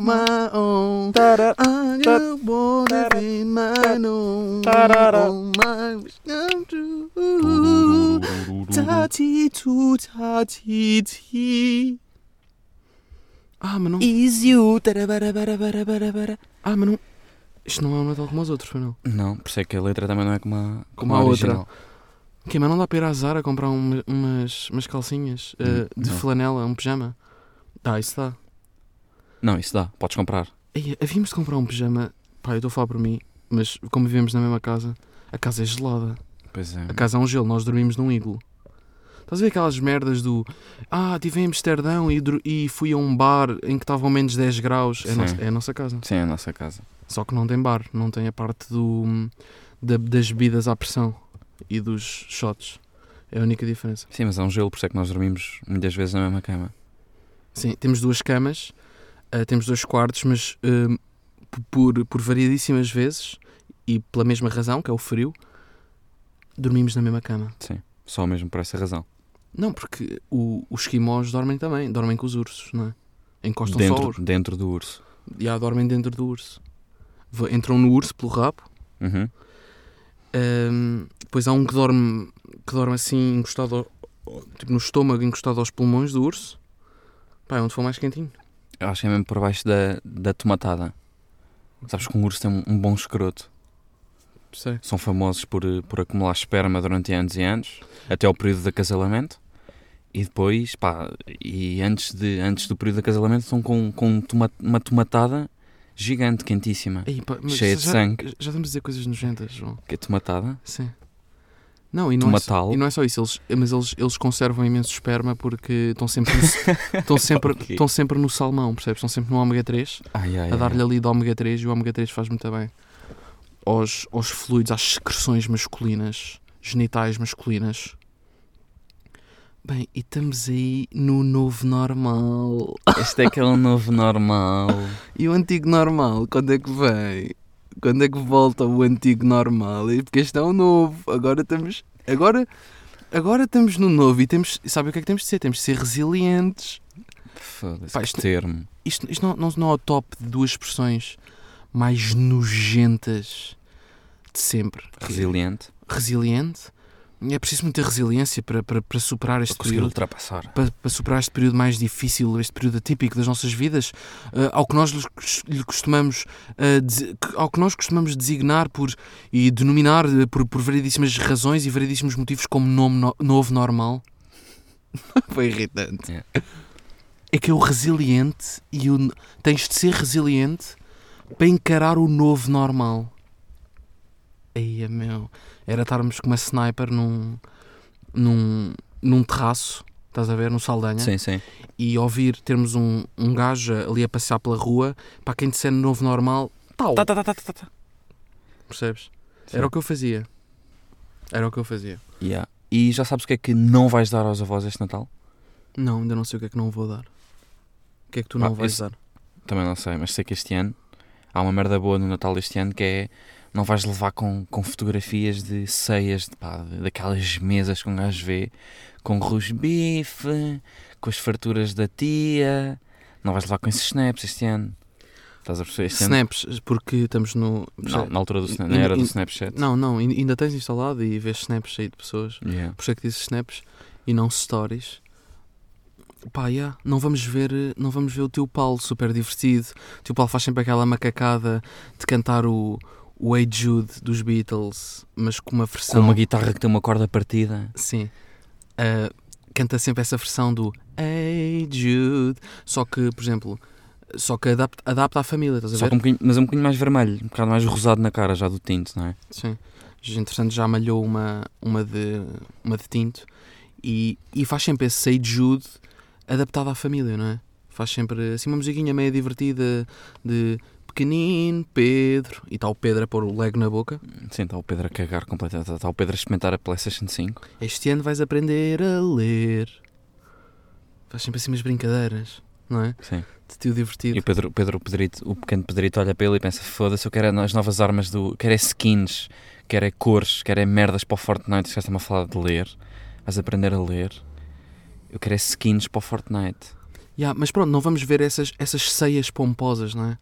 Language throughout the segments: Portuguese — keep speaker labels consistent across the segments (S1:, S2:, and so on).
S1: my own. I just my own. Oh, my wish come true. Ta-ti, tu, ta-ti, ti. Ah, mas não.
S2: Is you.
S1: Ah, mas não. Isto não é um Natal como os outros, foi não?
S2: Não, por isso é que a letra também não é como a,
S1: Como
S2: como
S1: a
S2: a
S1: outra. Ok, mas não dá para ir à Zara comprar um- umas, umas calcinhas
S2: Hum,
S1: de
S2: não.
S1: flanela, um pijama? Dá, isso dá.
S2: Não, isso dá, podes comprar.
S1: Ei, havíamos de comprar um pijama. Pá, eu estou a falar por mim, mas como vivemos na mesma casa, a casa é gelada.
S2: Pois é.
S1: A casa é um gelo, nós dormimos num iglo. Estás a ver aquelas merdas do. Ah, estive em Amsterdão e, e fui a um bar em que estavam menos 10 graus. É nossa, é a nossa casa.
S2: Sim, é a nossa casa.
S1: Só que não tem bar, não tem a parte do, da- das bebidas à pressão e dos shots. É a única diferença.
S2: Sim, mas é um gelo, por isso é que nós dormimos muitas vezes na mesma cama.
S1: Sim, temos duas camas, ah, temos dois quartos, mas p- por, por variedíssimas vezes e pela mesma razão, que é o frio, dormimos na mesma cama.
S2: Sim, só mesmo por essa razão.
S1: Não, porque o- os esquimós dormem também, dormem com os ursos, não é? Encostam só
S2: Dentro,
S1: os.
S2: dentro do urso.
S1: Já dormem dentro do urso. Entram no urso pelo rabo.
S2: Uhum.
S1: Ahm, depois há um que dorme, que dorme assim, encostado ao- tipo no estômago, encostado aos pulmões do urso. Pá, é onde for mais quentinho.
S2: Eu acho que é mesmo por baixo da, da tomatada. Sabes que um urso tem um, um bom escroto.
S1: Sei.
S2: São famosos por, por acumular esperma durante anos e anos, até ao período de acasalamento. E depois, pá, e antes, de, antes do período de acasalamento estão com, com toma- uma tomatada gigante, quentíssima.
S1: Ei, pá, mas
S2: Cheia de
S1: já,
S2: sangue.
S1: Já estamos a dizer coisas nojentas, João.
S2: Que é tomatada?
S1: Sim. Não, e não, é, só- e não é só isso, eles, mas eles, eles conservam imenso esperma porque estão sempre no, estão sempre,
S2: Ok.
S1: estão sempre no salmão, percebes? Estão sempre no ômega 3
S2: Ai, ai,
S1: a dar-lhe ali do ômega 3 e o ômega 3 faz muito bem aos, aos fluidos, às secreções masculinas, genitais masculinas. Bem, e estamos aí no novo normal.
S2: Este é aquele novo normal.
S1: E o antigo normal, quando é que vem? Quando é que volta o antigo normal? E Porque este é o novo. Agora estamos. Agora, agora estamos no novo e temos. Sabe o que é que temos de ser? Temos de ser resilientes.
S2: Foda-se,
S1: isto-
S2: termo.
S1: Isto, isto não, não, não é o top de duas expressões mais nojentas de sempre.
S2: Resiliente.
S1: Resiliente. É preciso muita resiliência para, para, para superar este
S2: Para
S1: período.
S2: ultrapassar.
S1: para, para superar este período mais difícil, este período atípico das nossas vidas, eh, ao que nós lhe costumamos eh, desi- que- ao que nós costumamos designar por e denominar eh, por, por variedíssimas razões e variedíssimos motivos como nome no- novo normal. Foi irritante.
S2: É.
S1: É que é o resiliente e o tens de ser resiliente para encarar o novo normal. Aí, meu, era estarmos com uma sniper num num, num terraço, estás a ver, no Saldanha,
S2: Sim, sim.
S1: e ouvir termos um, um gajo ali a passear pela rua, para quem disser no novo normal, tal,
S2: Tá, tá, tá, tá, tá, tá.
S1: percebes?
S2: Sim.
S1: Era o que eu fazia. Era o que eu fazia.
S2: Yeah. E já sabes o que é que não vais dar aos avós este Natal?
S1: Não, ainda não sei o que é que não vou dar. O que é que tu não
S2: Ah,
S1: vais
S2: esse-
S1: dar?
S2: Também não sei, mas sei que este ano há uma merda boa no Natal deste ano que é não vais levar com, com fotografias de ceias de, pá, daquelas mesas que um gajo vê com rosbife, com as farturas da tia. Não vais levar com esses snaps este ano. Estás a perceber? Este ano,
S1: Snaps, porque estamos no.
S2: não, na altura do, na era do Snapchat.
S1: Não, não, ain- ainda tens instalado e vês snaps aí de pessoas.
S2: Yeah.
S1: Por isso é que dizes snaps e não stories. Pá, yeah, não vamos ver, não vamos ver o teu Paulo super divertido. O teu Paulo faz sempre aquela macacada de cantar o, o Hey Jude dos Beatles, mas com uma
S2: Com
S1: versão.
S2: uma guitarra que tem uma corda partida.
S1: Sim. Ah, canta sempre essa versão do Hey Jude. Só que, por exemplo, só que adapta, adapta à família, estás a
S2: Só
S1: ver?
S2: um mas é um bocadinho mais vermelho, um bocado mais rosado na cara já do tinto, não é?
S1: Sim. Entretanto, já malhou uma, uma, de, uma de tinto e, e faz sempre esse Say Jude adaptado à família, não é? Faz sempre assim uma musiquinha meio divertida de pequenino Pedro e está o Pedro a pôr o leg na boca.
S2: Sim, está o Pedro a cagar completamente. Está o Pedro a experimentar a PlayStation 5.
S1: Este ano vais aprender a ler. Faz sempre assim umas brincadeiras, não é?
S2: Sim.
S1: De tio divertido.
S2: E o Pedro, Pedro Pedrito, o pequeno Pedrito olha para ele e pensa: foda-se, eu quero as novas armas do. Quero é skins, quero é cores, quero é merdas para o Fortnite. Já está-me a falar de ler. Vais aprender a ler. Eu quero é skins para o Fortnite.
S1: Yeah, mas pronto, não vamos ver essas, essas ceias pomposas, não é?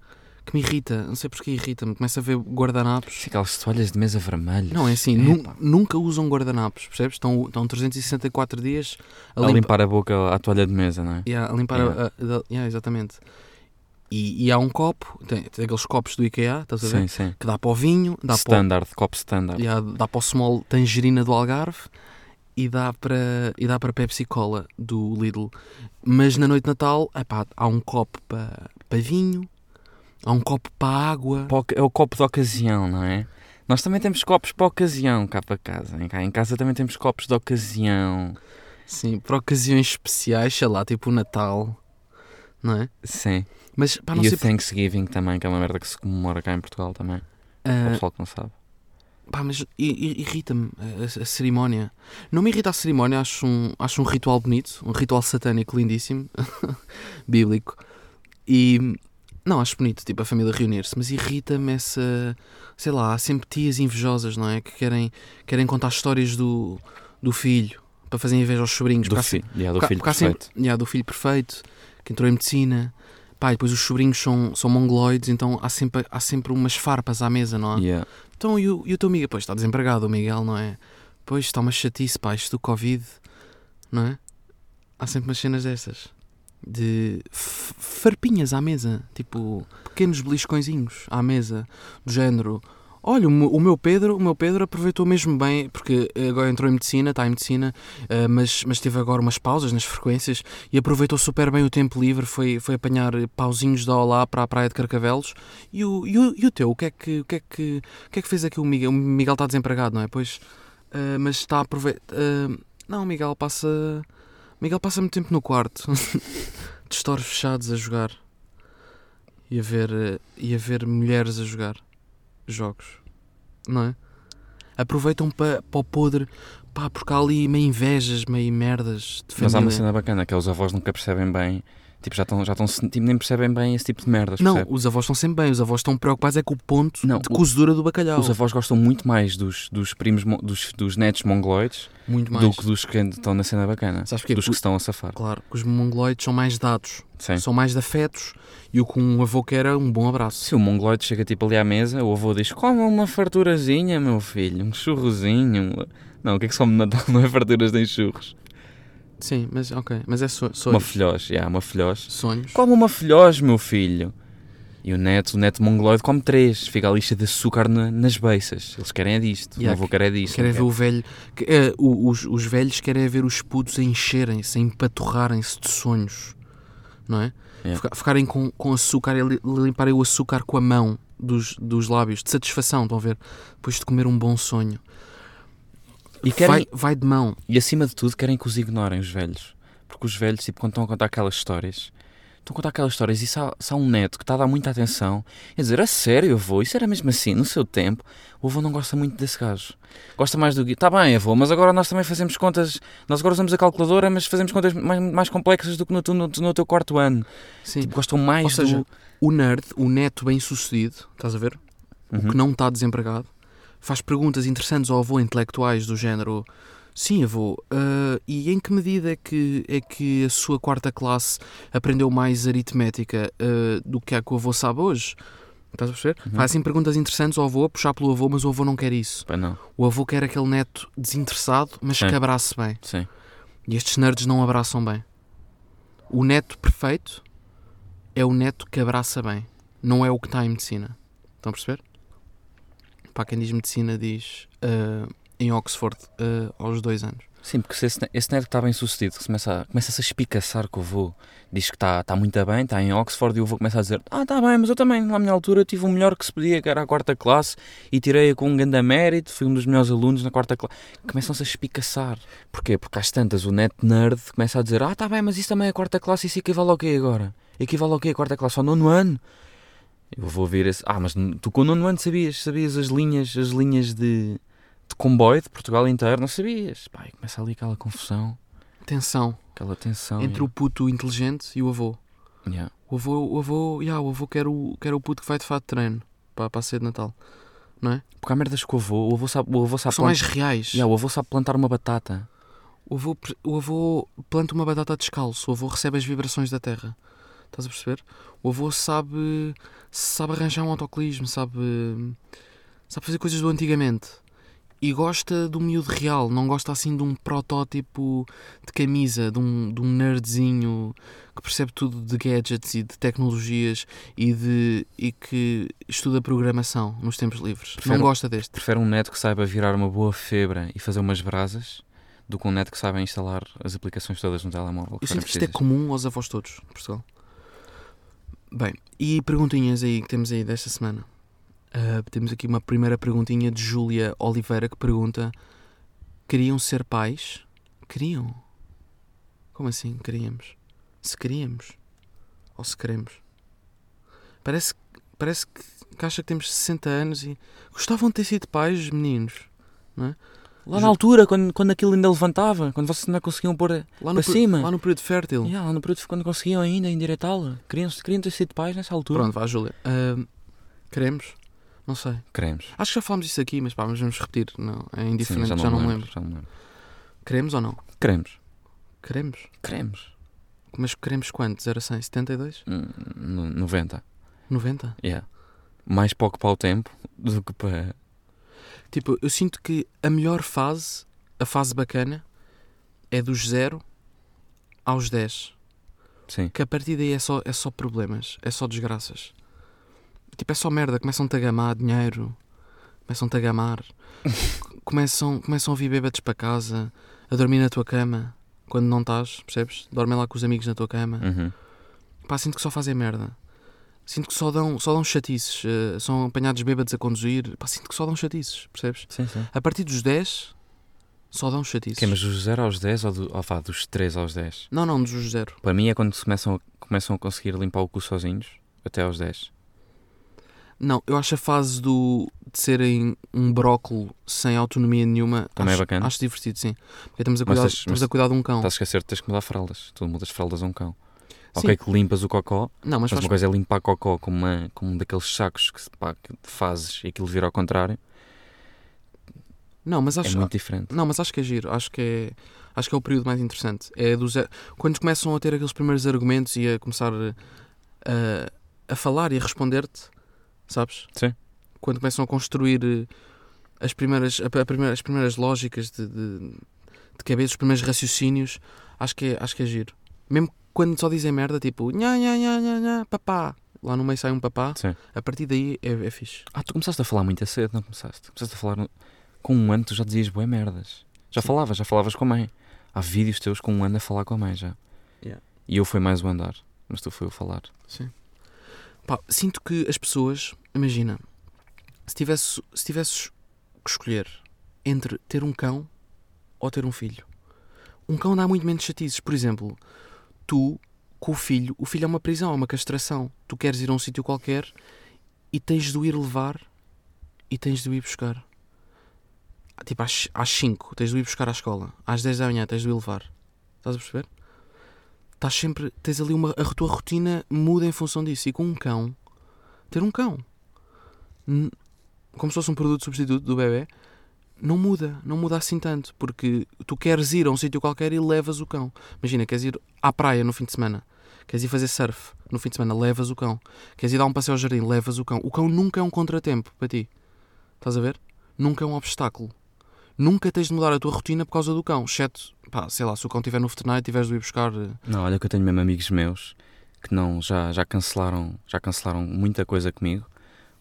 S1: Que me irrita, não sei porque irrita-me. Começa a ver guardanapos.
S2: Sim, aquelas toalhas de mesa vermelhas.
S1: Não, é assim, nu- nunca usam guardanapos, percebes? Estão, estão 364 dias a,
S2: A
S1: limpa-
S2: limpar a boca à toalha de mesa, não é?
S1: Yeah, a limpar
S2: Yeah.
S1: a- a- yeah, exatamente. E, e há um copo, tem, tem aqueles copos do IKEA, estás a ver?
S2: Sim, sim.
S1: Que dá para o vinho, dá para o,
S2: Standard, copo standard.
S1: yeah, dá para o small tangerina do Algarve e dá para, e dá para Pepsi Cola do Lidl. Mas na noite de Natal, epá, há um copo para, para vinho, há um copo para água.
S2: Para o- É o copo de ocasião, não é? Nós também temos copos para ocasião cá para casa. Cá em casa também temos copos de ocasião.
S1: Sim, para ocasiões especiais, sei lá, tipo o Natal, não é?
S2: Sim.
S1: Mas pá, não
S2: e
S1: sei
S2: o Thanksgiving também, que é uma merda que se comemora cá em Portugal também. Para o pessoal que não sabe.
S1: Pá, mas irrita-me a, a- a cerimónia. Não me irrita a cerimónia, acho um, acho um ritual bonito, um ritual satânico lindíssimo, bíblico. E não, acho bonito, tipo, a família reunir-se, mas irrita-me essa. Sei lá, há sempre tias invejosas, não é? Que querem, querem contar histórias do, do filho para fazer inveja aos sobrinhos.
S2: Do, fi yeah, do
S1: porque
S2: filho
S1: porque há sempre-
S2: perfeito.
S1: Yeah, do filho perfeito, que entrou em medicina. Pá, e depois os sobrinhos são, são mongoloides, então há sempre, há sempre umas farpas à mesa, não há?
S2: Yeah.
S1: Então, e o, e o teu amigo? Pois está desempregado, o Miguel, não é? Pois está uma chatice, pá, isto do Covid, não é? Há sempre umas cenas dessas. De farpinhas à mesa, tipo pequenos beliscõezinhos à mesa, do género. Olha, o, meu- Pedro, o meu Pedro aproveitou mesmo bem, porque agora entrou em medicina, está em medicina, eh, mas, mas teve agora umas pausas nas frequências e aproveitou super bem o tempo livre, foi, foi apanhar pauzinhos da Olá para a praia de Carcavelos. E o, e o, e o teu, o que é que, o que, é que, o que é que fez aqui o Miguel? O Miguel está desempregado, não é? Pois, eh, mas está a aproveitar. não, o Miguel passa. Miguel passa muito tempo no quarto, de stores fechados a jogar e a ver, e a ver mulheres a jogar jogos, não é? Aproveitam para o podre, pá, porque há ali meio invejas, meio merdas de
S2: Mas há uma cena bacana que é os avós nunca percebem bem. Tipo, já estão, já estão, tipo, nem percebem bem esse tipo de merdas.
S1: Não,
S2: percebe?
S1: os avós estão sempre bem, os avós estão preocupados é com o ponto
S2: Não,
S1: de cozedura do bacalhau.
S2: Os avós gostam muito mais dos, dos primos, mo- dos, dos netos mongoloides
S1: Muito mais.
S2: do que dos que estão na cena bacana.
S1: Sabes porquê?
S2: Dos que estão a safar.
S1: Claro, os mongoloides são mais dados,
S2: Sim.
S1: são mais de afetos e o que um avô quer é um bom abraço.
S2: Se o mongoloide chega tipo ali à mesa, o avô diz: Come uma farturazinha, meu filho, um churrozinho. um-" Não, o que é que some de Natal? Não é farturas nem churros.
S1: Sim, mas ok, mas é so
S2: Uma
S1: sonhos.
S2: filhós, já, uma filhós.
S1: Sonhos.
S2: Come uma filhós, meu filho. E o neto, o neto mongoloide come três. Fica ali cheio de açúcar na- nas beiças. Eles querem é disto.
S1: Yeah,
S2: o avô quer é disto.
S1: Querem ver o velho. que, eh, os, os velhos querem ver os putos a encherem-se, a empaturrarem-se de sonhos. Não é?
S2: Yeah.
S1: Fica- Ficarem com, com açúcar e li- limparem o açúcar com a mão dos, dos lábios, de satisfação, estão a ver? Depois de comer um bom sonho.
S2: E, querem,
S1: Vai, vai de mão.
S2: e acima de tudo querem que os ignorem, os velhos. Porque os velhos, tipo, quando estão a contar aquelas histórias, estão a contar aquelas histórias e se há, se há um neto que está a dar muita atenção, e a dizer, a sério, avô, isso era mesmo assim, no seu tempo, o avô não gosta muito desse gajo. Gosta mais do que, está bem, avô, mas agora nós também fazemos contas, nós agora usamos a calculadora, mas fazemos contas mais, mais complexas do que no, no, no teu quarto ano.
S1: Sim.
S2: Tipo, gostam mais
S1: Ou seja,
S2: do...
S1: o nerd, o neto bem sucedido, estás a ver?
S2: Uhum.
S1: O que não está desempregado, faz perguntas interessantes ao avô intelectuais do género. Sim, avô, ah, e em que medida é que, é que a sua quarta classe aprendeu mais aritmética ah, do que a que o avô sabe hoje? Estás a perceber?
S2: Uhum.
S1: Faz assim perguntas interessantes ao avô, a puxar pelo avô, mas o avô não quer isso.
S2: Não,
S1: O avô quer aquele neto desinteressado, mas
S2: Sim.
S1: que abrace bem.
S2: sim.
S1: E estes nerds não abraçam bem. O neto perfeito é o neto que abraça bem, não é o que está em medicina. Estão a perceber? Para quem diz medicina, diz ah, em Oxford ah, aos dois anos.
S2: Sim, porque se esse, esse neto que está bem sucedido começa a, começa-se a espicaçar com o avô, diz que está, está muito bem, está em Oxford, e o avô começa a dizer: Ah, está bem, mas eu também, na minha altura, tive o melhor que se podia, que era a quarta classe, e tirei-a com um grande mérito, fui um dos melhores alunos na quarta classe. Começam-se a espicaçar. Porquê? Porque às tantas o neto nerd começa a dizer: Ah, está bem, mas isso também é a quarta classe, isso equivale ao quê agora? Equivale ao quê a quarta classe? Ao nono ano? Eu vou ouvir esse. Ah, mas tu com o nono ano sabias, sabias as linhas, as linhas de, de comboio de Portugal inteiro, não sabias. Pá, começa ali aquela confusão.
S1: tensão
S2: Aquela tensão.
S1: entre o puto inteligente e o avô.
S2: Yeah.
S1: O avô, o avô, yeah, o avô quer o, quer o puto que vai de fato de treino para, para a ceia de Natal.
S2: Porque há merdas que o avô, o avô sabe, o avô sabe
S1: São mais reais.
S2: Yeah, o avô sabe plantar uma batata.
S1: O, avô, o avô planta uma batata descalço. O avô recebe as vibrações da terra. Estás a perceber? O avô sabe, sabe arranjar um autocolismo, sabe, sabe fazer coisas do antigamente. E gosta do miúdo real, não gosta assim de um protótipo de camisa, de um, de um nerdzinho que percebe tudo de gadgets e de tecnologias e, de, e que estuda programação nos tempos livres.
S2: Prefere-
S1: Não gosta deste.
S2: Prefere um neto que saiba virar uma boa febra e fazer umas brasas do que um neto que saiba instalar as aplicações todas no telemóvel.
S1: Eu sinto que isto é comum aos avós todos Portugal. Bem, e perguntinhas aí que temos aí desta semana. Ah, temos aqui uma primeira perguntinha de Júlia Oliveira que pergunta: Queriam ser pais? Queriam? Como assim queríamos? Se queríamos? Ou se queremos? Parece, parece que, que acha que temos 60 anos e gostavam de ter sido pais, meninos.
S2: Lá na altura, quando, quando aquilo ainda levantava, quando vocês ainda conseguiam pôr.
S1: Lá no,
S2: Para cima.
S1: lá no período fértil.
S2: Yeah, lá no período quando conseguiam ainda endireitá-la. Queriam, queriam ter sido pais nessa altura.
S1: Pronto, vá, Júlia. Ah, queremos? Não sei.
S2: Queremos.
S1: Acho que já falámos disso aqui, mas pá, mas vamos repetir. Não, é
S2: Sim,
S1: indiferente, já, não me lembro.
S2: Já não lembro.
S1: Queremos ou não?
S2: Queremos.
S1: Queremos.
S2: Queremos.
S1: Mas queremos quanto? 0 a 100? 72?
S2: Hum, no- 90.
S1: 90?
S2: Yeah. Mais para ocupar o tempo do que para.
S1: Tipo, eu sinto que a melhor fase, a fase bacana, é dos 0 aos 10.
S2: Sim.
S1: Que a partir daí é só, é só problemas, é só desgraças. Tipo, é só merda. Começam-te a gamar dinheiro, começam-te a gamar, começam, começam a vir bêbados para casa, a dormir na tua cama, quando não estás, percebes? Dormem lá com os amigos na tua cama.
S2: Uhum.
S1: Pá, sinto que só fazem merda. Sinto que só dão, só dão chatices. eh, são apanhados bêbados a conduzir. Pá, sinto que só dão chatices, percebes?
S2: Sim, sim.
S1: A partir dos 10, só dão chatices.
S2: Ok, mas dos 0 aos 10 ou, do, ou vá, dos 3 aos 10?
S1: Não, não, dos 0.
S2: Para mim é quando começam, a- começam a conseguir limpar o cu sozinhos, até aos 10.
S1: Não, eu acho a fase do, de serem um brócolo sem autonomia nenhuma.
S2: Também é
S1: acho,
S2: bacana.
S1: Acho divertido, sim. Porque estamos a
S2: Mas
S1: cuidar,
S2: tens-
S1: estamos
S2: mas
S1: a cuidar de um cão.
S2: Estás a esquecer de teres que mudar fraldas. Tu mudas fraldas a um cão.
S1: Sim.
S2: Ok, que limpas o cocó,
S1: Não, mas
S2: mas
S1: faz,
S2: uma coisa é limpar cocó como, uma, como um daqueles sacos que, pá, que fazes e aquilo vira ao contrário.
S1: não, mas acho,
S2: é muito diferente.
S1: Não, mas acho que é giro. Acho que é, acho que é o período mais interessante. É do zero, quando começam a ter aqueles primeiros argumentos e a começar a, a falar e a responder-te, sabes?
S2: Sim.
S1: Quando começam a construir eh, as primeiras, a, a primeira- as primeiras lógicas de, de, de cabeça, os primeiros raciocínios, acho que, é, acho que é giro. Mesmo quando só dizem merda, tipo, nha, nha, nha, nha, nha, papá. Lá no meio sai um papá.
S2: Sim.
S1: A partir daí é, é fixe.
S2: Ah, tu começaste a falar muito a cedo, não começaste? Começaste a falar com um ano, tu já dizias boé merdas. Já
S1: Sim.
S2: falavas, já falavas com a mãe. Há vídeos teus com um ano a falar com a mãe já.
S1: Yeah.
S2: E eu fui mais o andar, mas tu foi o falar.
S1: Sim. Pá, sinto que as pessoas, imagina, se tivesse, se tivesses que escolher entre ter um cão ou ter um filho, um cão dá muito menos chatices. Por exemplo, tu com o filho, o filho é uma prisão, é uma castração. Tu queres ir a um sítio qualquer e tens de o ir levar e tens de o ir buscar. Tipo, às, às 5 tens de o ir buscar à escola, às 10 da manhã tens de o ir levar. Estás a perceber? estás sempre, tens ali uma, a tua rotina muda em função disso. E com um cão, ter um cão, como se fosse um produto substituto do bebê, não muda, não muda assim tanto, porque tu queres ir a um sítio qualquer e levas o cão. Imagina, queres ir à praia no fim de semana, queres ir fazer surf no fim de semana, levas o cão. Queres ir dar um passeio ao jardim, levas o cão. O cão nunca é um contratempo para ti. Estás a ver? Nunca é um obstáculo. Nunca tens de mudar a tua rotina por causa do cão, exceto, pá, sei lá, se o cão estiver no veterinário e tiveres de ir buscar eh,
S2: Não, olha que eu tenho mesmo amigos meus que não, já, já cancelaram já cancelaram muita coisa comigo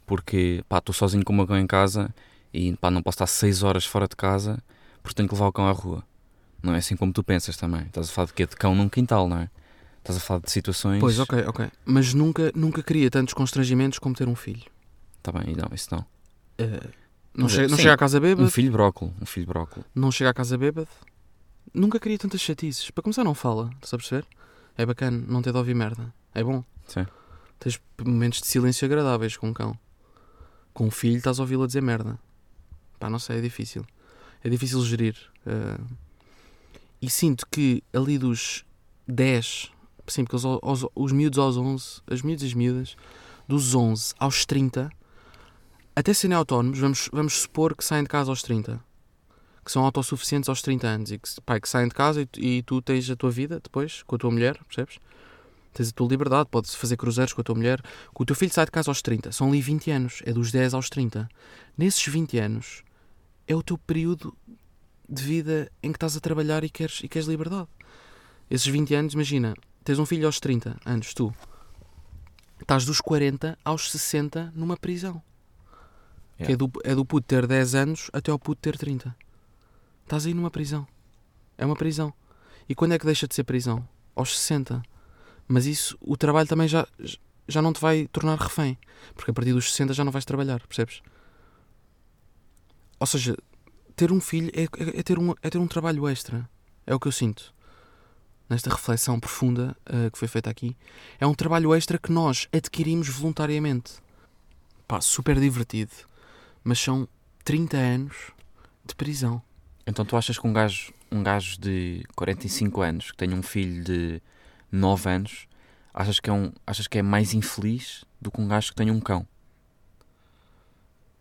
S2: porque pá, estou sozinho com o meu cão em casa e pá, não posso estar 6 horas fora de casa porque tenho que levar o cão à rua. Não é assim como tu pensas também. Estás a falar de quê? De cão num quintal, não é? Estás a falar de situações.
S1: Pois, ok, ok. Mas nunca, nunca queria tantos constrangimentos como ter um filho.
S2: Tá bem, não, isso não.
S1: Eh, não chega, não chega a casa bêbado,
S2: Um filho brócolo, um filho brócolo.
S1: não chega a casa bêbado. Nunca queria tantas chatices. Para começar, não fala, estás a perceber? É bacana não ter de ouvir merda. É bom.
S2: Sim.
S1: Tens momentos de silêncio agradáveis com um cão. Com um filho estás a ouvi-lo a dizer merda. Pá, não sei, é difícil. É difícil gerir. eh. E sinto que ali dos 10, sim, porque os, aos- os miúdos aos 11, as miúdas e as miúdas, dos 11 aos 30, até serem autónomos, vamos, vamos supor que saem de casa aos 30. Que são autossuficientes aos 30 anos e que, pá, que saem de casa e, e tu tens a tua vida depois com a tua mulher, percebes? Tens a tua liberdade, podes fazer cruzeiros com a tua mulher. O teu filho sai de casa aos 30, são ali 20 anos, é dos 10 aos 30. Nesses 20 anos é o teu período de vida em que estás a trabalhar e queres, e queres liberdade. Esses 20 anos, imagina, tens um filho aos 30 anos, tu. Estás dos 40 aos 60 numa prisão. Que
S2: Yeah.
S1: é do, é do puto ter 10 anos até ao puto ter 30. Estás aí numa prisão. É uma prisão. E quando é que deixa de ser prisão? Aos 60. Mas isso, o trabalho também já, já não te vai tornar refém. Porque a partir dos 60 já não vais trabalhar, percebes? Ou seja, ter um filho é, é- é ter, um, é ter um trabalho extra. É o que eu sinto. Nesta reflexão profunda eh, que foi feita aqui. É um trabalho extra que nós adquirimos voluntariamente. Pá, super divertido. Mas são 30 anos de prisão.
S2: Então tu achas que um gajo, um gajo de 45 anos que tenha um filho de 9 anos, achas que é, um, achas que é mais infeliz do que um gajo que tenha um cão?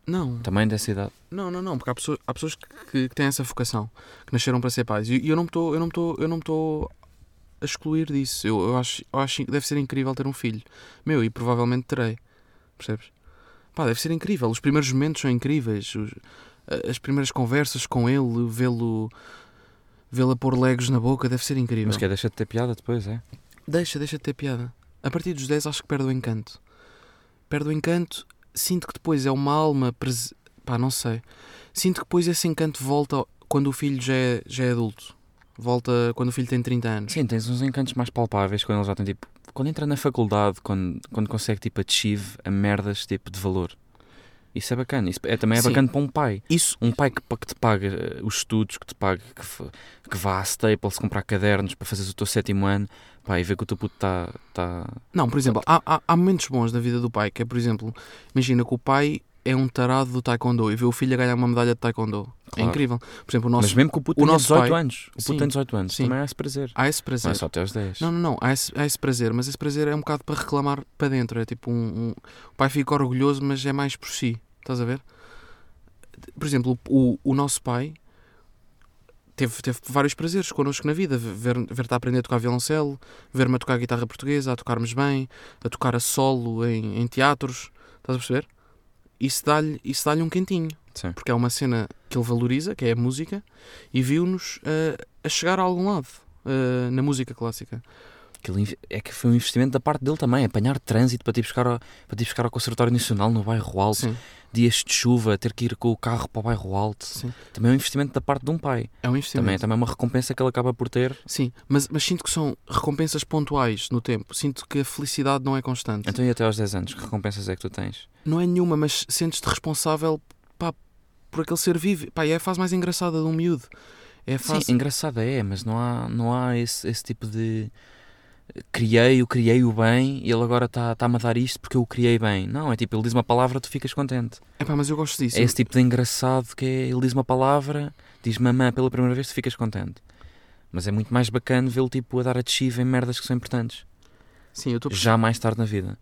S1: Não,
S2: Também dessa idade.
S1: não, não, não, porque há pessoas, há pessoas que, que- têm essa vocação, que nasceram para ser pais. E eu não me estou, eu não estou, eu não estou a excluir disso. Eu, eu acho, eu acho que deve ser incrível ter um filho. Meu, e provavelmente terei. Percebes? Pá, deve ser incrível. Os primeiros momentos são incríveis. Os- as primeiras conversas com ele, vê-lo vê-lo a pôr legos na boca, deve ser incrível.
S2: Mas que é, deixa de ter piada depois, é?
S1: Deixa, deixa de ter piada. A partir dos 10 acho que perde o encanto. Perde o encanto, sinto que depois é uma alma prese... pá, não sei. Sinto que depois esse encanto volta quando o filho já é, já é adulto. Volta quando o filho tem 30 anos.
S2: Sim, tens uns encantos mais palpáveis quando ele já tem tipo. Quando entra na faculdade, quando, quando consegue tipo achieve a merdas tipo de valor. Isso é bacana. Isso é, também é
S1: Sim.
S2: bacana para um pai.
S1: Isso,
S2: Um pai que, que te paga eh, os estudos, que te paga, que, que vá à Staples comprar cadernos para fazeres o teu sétimo ano, pá, e ver que o teu puto está. Tá...
S1: não, por exemplo, há, há, há momentos bons na vida do pai, que é, por exemplo, imagina que o pai é um tarado do taekwondo e vê o filho a ganhar uma medalha de taekwondo. É
S2: Claro.
S1: incrível. Por exemplo, o nosso...
S2: Mas mesmo que o puto
S1: o
S2: tenha
S1: nosso
S2: 18
S1: pai-
S2: anos, o puto
S1: Sim.
S2: tem 18 anos,
S1: Sim.
S2: também há esse prazer.
S1: Há esse
S2: Não
S1: prazer.
S2: é só até aos 10.
S1: Não, não, não. Há esse, há esse prazer, mas esse prazer é um bocado para reclamar para dentro. É tipo um, um- O pai fica orgulhoso, mas é mais por si. Estás a ver? Por exemplo, o, o nosso pai teve, teve vários prazeres connosco na vida. Ver- Ver-te a aprender a tocar violoncelo, ver-me a tocar guitarra portuguesa, a tocarmos bem, a tocar a solo em, em teatros. Estás a perceber? Isso dá-lhe dá um quentinho.
S2: Sim.
S1: Porque é uma cena que ele valoriza, que é a música, e viu-nos eh, a chegar a algum lado eh, na música clássica.
S2: É que foi um investimento da parte dele também, apanhar trânsito para te buscar ao, para te buscar ao Conservatório Nacional no bairro Alto,
S1: Sim,
S2: dias de chuva, ter que ir com o carro para o bairro Alto.
S1: sim.
S2: Também é um investimento da parte de um pai.
S1: É um investimento.
S2: Também, também é uma recompensa que ele acaba por ter.
S1: Sim, mas, mas sinto que são recompensas pontuais no tempo. Sinto que a felicidade não é constante.
S2: Então e até aos 10 anos, que recompensas é que tu tens?
S1: Não é nenhuma, mas sentes-te responsável pá, por aquele ser vivo. Pá, é a fase mais engraçada de um miúdo. É fase...
S2: Sim, engraçada é, mas não há, não há esse, esse tipo de criei-o, criei-o bem e ele agora está-me tá a dar isto porque eu o criei bem. Não, é tipo, ele diz uma palavra, tu ficas contente.
S1: Epá, mas eu gosto disso.
S2: É esse tipo de engraçado que é, ele diz uma palavra, diz mamã pela primeira vez, tu ficas contente. Mas é muito mais bacana vê-lo tipo a dar achieve em merdas que são importantes.
S1: Sim, eu estou a.
S2: Já mais tarde na vida.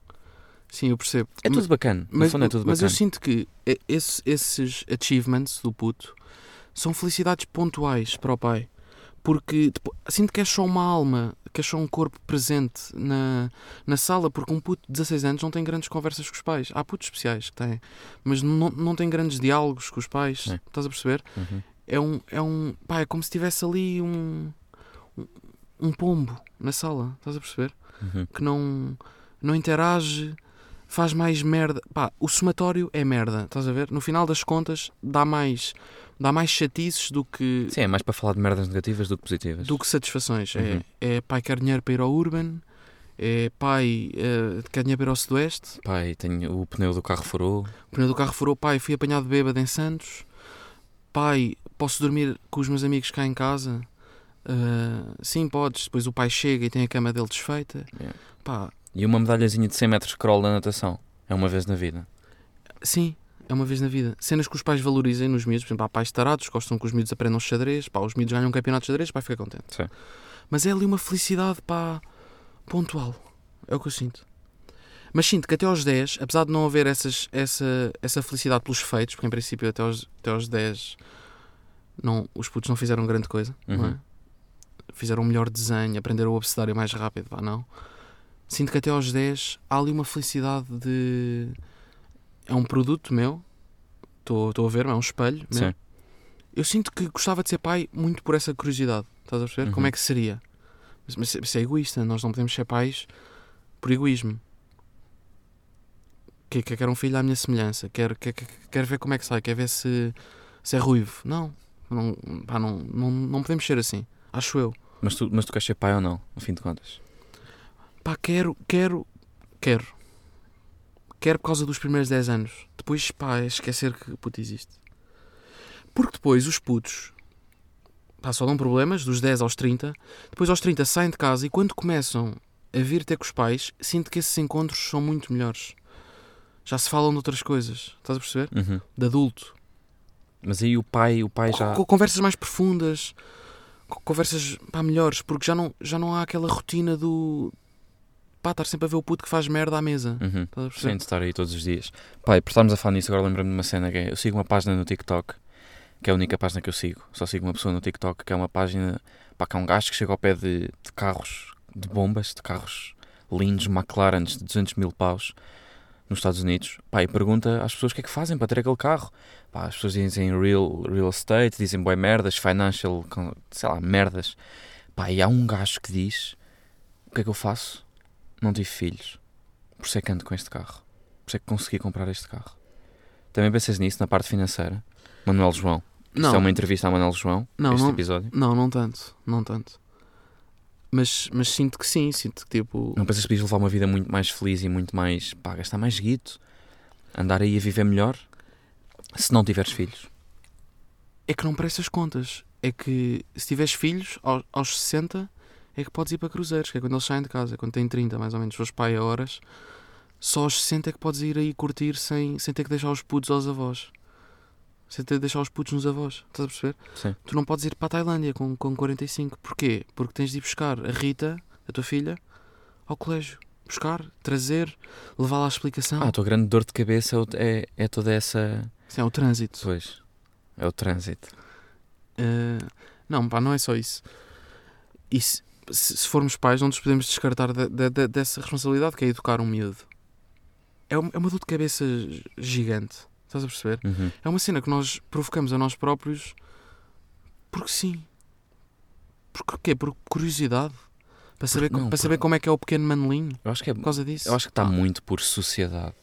S1: Sim, eu percebo.
S2: É tudo bacana.
S1: Mas,
S2: é tudo
S1: mas eu sinto que esse- esses achievements do puto são felicidades pontuais para o pai. Porque tipo, sinto que é só uma alma, que é só um corpo presente na, na sala, porque um puto de 16 anos não tem grandes conversas com os pais. Há putos especiais que têm, mas não, não tem grandes diálogos com os pais.
S2: Sim.
S1: Estás a perceber?
S2: Uhum.
S1: É um, é um, pá, é como se tivesse ali um, um, um pombo na sala. Estás a perceber?
S2: Uhum.
S1: que não, não interage, faz mais merda. Pá, o somatório é merda, estás a ver? No final das contas, dá mais, dá mais chatices do que,
S2: Sim, é mais para falar de merdas negativas do que positivas.
S1: do que satisfações.
S2: Uhum.
S1: É, é pai quer dinheiro para ir ao Urban, é pai eh, quer dinheiro para ir ao Sudoeste,
S2: Pai, tenho, o pneu do carro furou.
S1: o pneu do carro furou, pai, fui apanhado bêbado em Santos, pai, posso dormir com os meus amigos cá em casa? Ah, sim, podes. Depois o pai chega e tem a cama dele desfeita.
S2: Yeah.
S1: Pá,
S2: E uma medalhazinha de 100 metros crawl da natação. É uma vez na vida.
S1: sim, É uma vez na vida. Cenas que os pais valorizem nos miúdos. Por exemplo, há pais tarados, gostam que os miúdos aprendam xadrez. Pá, os miúdos ganham um campeonato de xadrez, pai fica contente.
S2: Sim.
S1: Mas é ali uma felicidade, pá, pontual. É o que eu sinto. Mas sinto que até aos 10, apesar de não haver essas, essa, essa felicidade pelos feitos, porque em princípio até aos, até aos 10 não, os putos não fizeram grande coisa, não é?
S2: Uhum.
S1: Fizeram um melhor desenho, aprenderam o abecedário mais rápido, pá, não. Sinto que até aos 10 há ali uma felicidade de. É um produto meu, estou a ver, é um espelho meu.
S2: Sim.
S1: Eu sinto que gostava de ser pai muito por essa curiosidade. Estás a perceber?
S2: Uhum.
S1: Como é que seria? Mas, mas isso é egoísta. Nós não podemos ser pais por egoísmo. Que, que quero um filho à minha semelhança. Quero, quero, quero ver como é que sai. Quero ver se, se é ruivo. Não. Não, pá, não, não. não podemos ser assim. Acho eu.
S2: Mas tu, mas tu queres ser pai ou não, no fim de contas?
S1: Pá, quero, quero, quero. Quero por causa dos primeiros 10 anos. Depois, pá, é esquecer que puto existe. Porque depois os putos, pá, só dão problemas, dos 10 aos 30. Depois aos 30 saem de casa e quando começam a vir ter com os pais, sinto que esses encontros são muito melhores. Já se falam de outras coisas, estás a perceber?
S2: Uhum.
S1: De adulto.
S2: Mas aí o pai, o pai já.
S1: Com conversas mais profundas, co- conversas pá, melhores, porque já não, já não há aquela rotina do pá, estar sempre a ver o puto que faz merda à mesa.
S2: Uhum. Sem de estar aí todos os dias. Pai, por estarmos a falar nisso, agora lembro-me de uma cena que é, eu sigo uma página no TikTok, que é a única página que eu sigo. Só sigo uma pessoa no TikTok, que é uma página, pá, que é um gajo que chega ao pé de, de carros, de bombas, de carros lindos, McLarens de 200 mil paus, nos Estados Unidos, pá, e pergunta às pessoas o que é que fazem para ter aquele carro. Pá, as pessoas dizem real, real estate, dizem boé merdas, financial, sei lá, merdas. Pá, e há um gajo que diz, o que é que eu faço? Não tive filhos. Por isso é que ando com este carro. Por isso é que consegui comprar este carro. Também pensas nisso na parte financeira? Manuel João. Isto
S1: Não,
S2: é uma entrevista a Manuel João,
S1: Não,
S2: este
S1: não-
S2: episódio.
S1: não, não tanto, não tanto. Mas, mas sinto que sim, sinto que tipo.
S2: Não pensas que podias levar uma vida muito mais feliz e muito mais. pá, gastar mais guito? Andar aí a viver melhor? Se não tiveres filhos.
S1: É que não prestas contas. É que se tiveres filhos, aos, aos 60, é que podes ir para cruzeiros, que é quando eles saem de casa, quando têm 30 mais ou menos, os pai a horas. Só aos 60 é que podes ir aí curtir sem, sem ter que deixar os putos aos avós. Sem ter que deixar os putos nos avós. Estás a perceber?
S2: Sim.
S1: Tu não podes ir para a Tailândia com, com 45. Porquê? Porque tens de ir buscar a Rita, a tua filha, ao colégio. Buscar, trazer, levá-la à explicação.
S2: Ah, a tua grande dor de cabeça é é, é toda essa.
S1: Isso é o trânsito.
S2: Pois. É o trânsito.
S1: Uh, não, pá, não é só isso. E se, formos pais, não nos podemos descartar de- de- de- dessa responsabilidade que é educar um miúdo. É, um- é uma dor de cabeça gi- gigante. Estás a perceber?
S2: Uhum.
S1: É uma cena que nós provocamos a nós próprios porque sim. Por quê? Por curiosidade. Para saber,
S2: não,
S1: para
S2: por-
S1: saber como é que é o pequeno manelinho.
S2: Eu acho que é.
S1: Por causa disso.
S2: Eu acho que está
S1: Ah,
S2: muito por sociedade.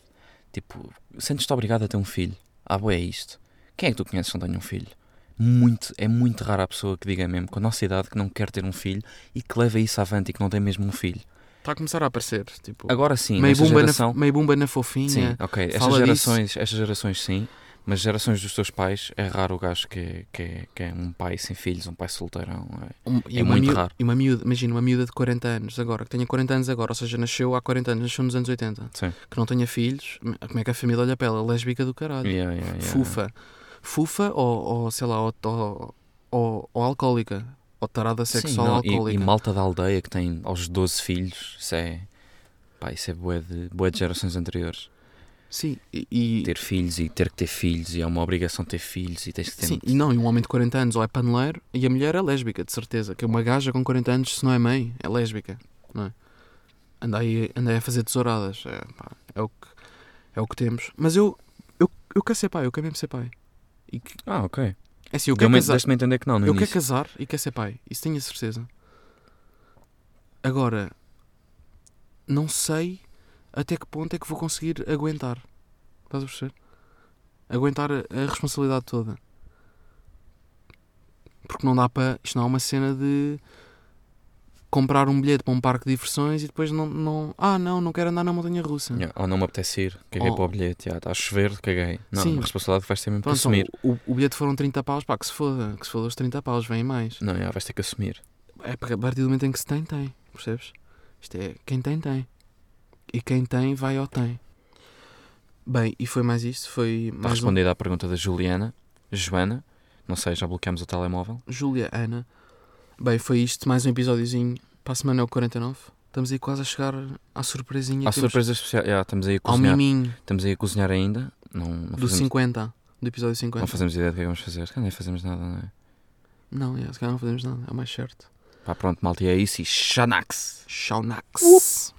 S2: Tipo, sentes-te obrigado a ter um filho. Ah, boé, é isto. Quem é que tu conheces que não tem um filho? Muito, é muito rara a pessoa que diga mesmo, com a nossa idade, que não quer ter um filho e que leva isso avante e que não tem mesmo um filho.
S1: Está a começar a aparecer. Tipo,
S2: Agora sim,
S1: meio, bumba
S2: geração...
S1: na, meio bumba na fofinha.
S2: Sim, ok. Estas gerações, estas gerações sim, mas gerações dos teus pais é raro o gajo que que que é um pai sem filhos, um pai solteirão. é.
S1: Um-
S2: É
S1: uma
S2: muito
S1: miúda,
S2: raro.
S1: E uma miúda, imagina, uma miúda de 40 anos agora, que tenha 40 anos agora, ou seja, nasceu há 40 anos, nasceu nos anos 80,
S2: Sim.
S1: que não tenha filhos, como é que a família olha para ela? Lésbica do caralho.
S2: Yeah, yeah, yeah.
S1: Fufa. Fufa ou, ou sei lá, ou, ou, ou, ou alcoólica. Ou tarada
S2: Sim,
S1: sexual
S2: não, e-
S1: alcoólica.
S2: e, malta da aldeia que tem aos 12 filhos, isso é. Pá, isso é bué de, bué de gerações anteriores.
S1: Sim, e, e-
S2: Ter filhos e ter que ter filhos e é uma obrigação ter filhos e tens que ter.
S1: sim, e não, e um homem de 40 anos ou é paneleiro e a mulher é lésbica, de certeza. Que uma gaja com 40 anos, se não é mãe, é lésbica. Não é? Anda aí, anda aí a fazer tesouradas. É, pá, é, o que, é o que temos. Mas eu, eu, eu quero ser pai, eu quero mesmo ser pai. E que-
S2: Ah, ok.
S1: é assim, eu quero
S2: Deu-me-
S1: casar.
S2: Deste-me entender que não, no
S1: Eu quero
S2: início.
S1: casar e quero ser pai. Isso tenho a certeza. Agora, não sei até que ponto é que vou conseguir aguentar. Estás a perceber? Aguentar a, a responsabilidade toda. Porque não dá para. Isto não é uma cena de comprar um bilhete para um parque de diversões e depois não. não ah, não, não quero andar na montanha russa.
S2: Yeah, Ou não me apetece ir, caguei
S1: Oh.
S2: para o bilhete, já, está a chover, caguei. Não,
S1: Sim.
S2: a responsabilidade vais ter mesmo que
S1: Pronto, então,
S2: assumir.
S1: o, o bilhete foram 30 paus, pá, que se foda. Que se foda os 30 paus, vêm mais.
S2: Não, já, vais ter que assumir.
S1: É porque a partir do momento em que se tem, tem. Percebes? Isto é quem tem, tem. E quem tem, vai ao tem. Bem, e foi mais isto. Foi
S2: Está
S1: mais um.
S2: respondida à pergunta da Juliana. Joana. Não sei, já bloqueamos o telemóvel.
S1: Júlia, Ana. Bem, foi isto. Mais um episódiozinho. Para a semana é o 49. Estamos aí quase a chegar à surpresinha. Que temos-
S2: surpresa especial. Já, estamos aí a
S1: Ao
S2: cozinhar.
S1: miminho
S2: Estamos aí a cozinhar ainda. Não, não,
S1: do
S2: fazemos,
S1: 50. Do episódio 50.
S2: não fazemos ideia do que é que vamos fazer. Se calhar nem fazemos nada, não é?
S1: Não, é, se calhar não fazemos nada. É o mais certo.
S2: Pá, pronto, malta, é isso. E Xanax!
S1: Shaunax.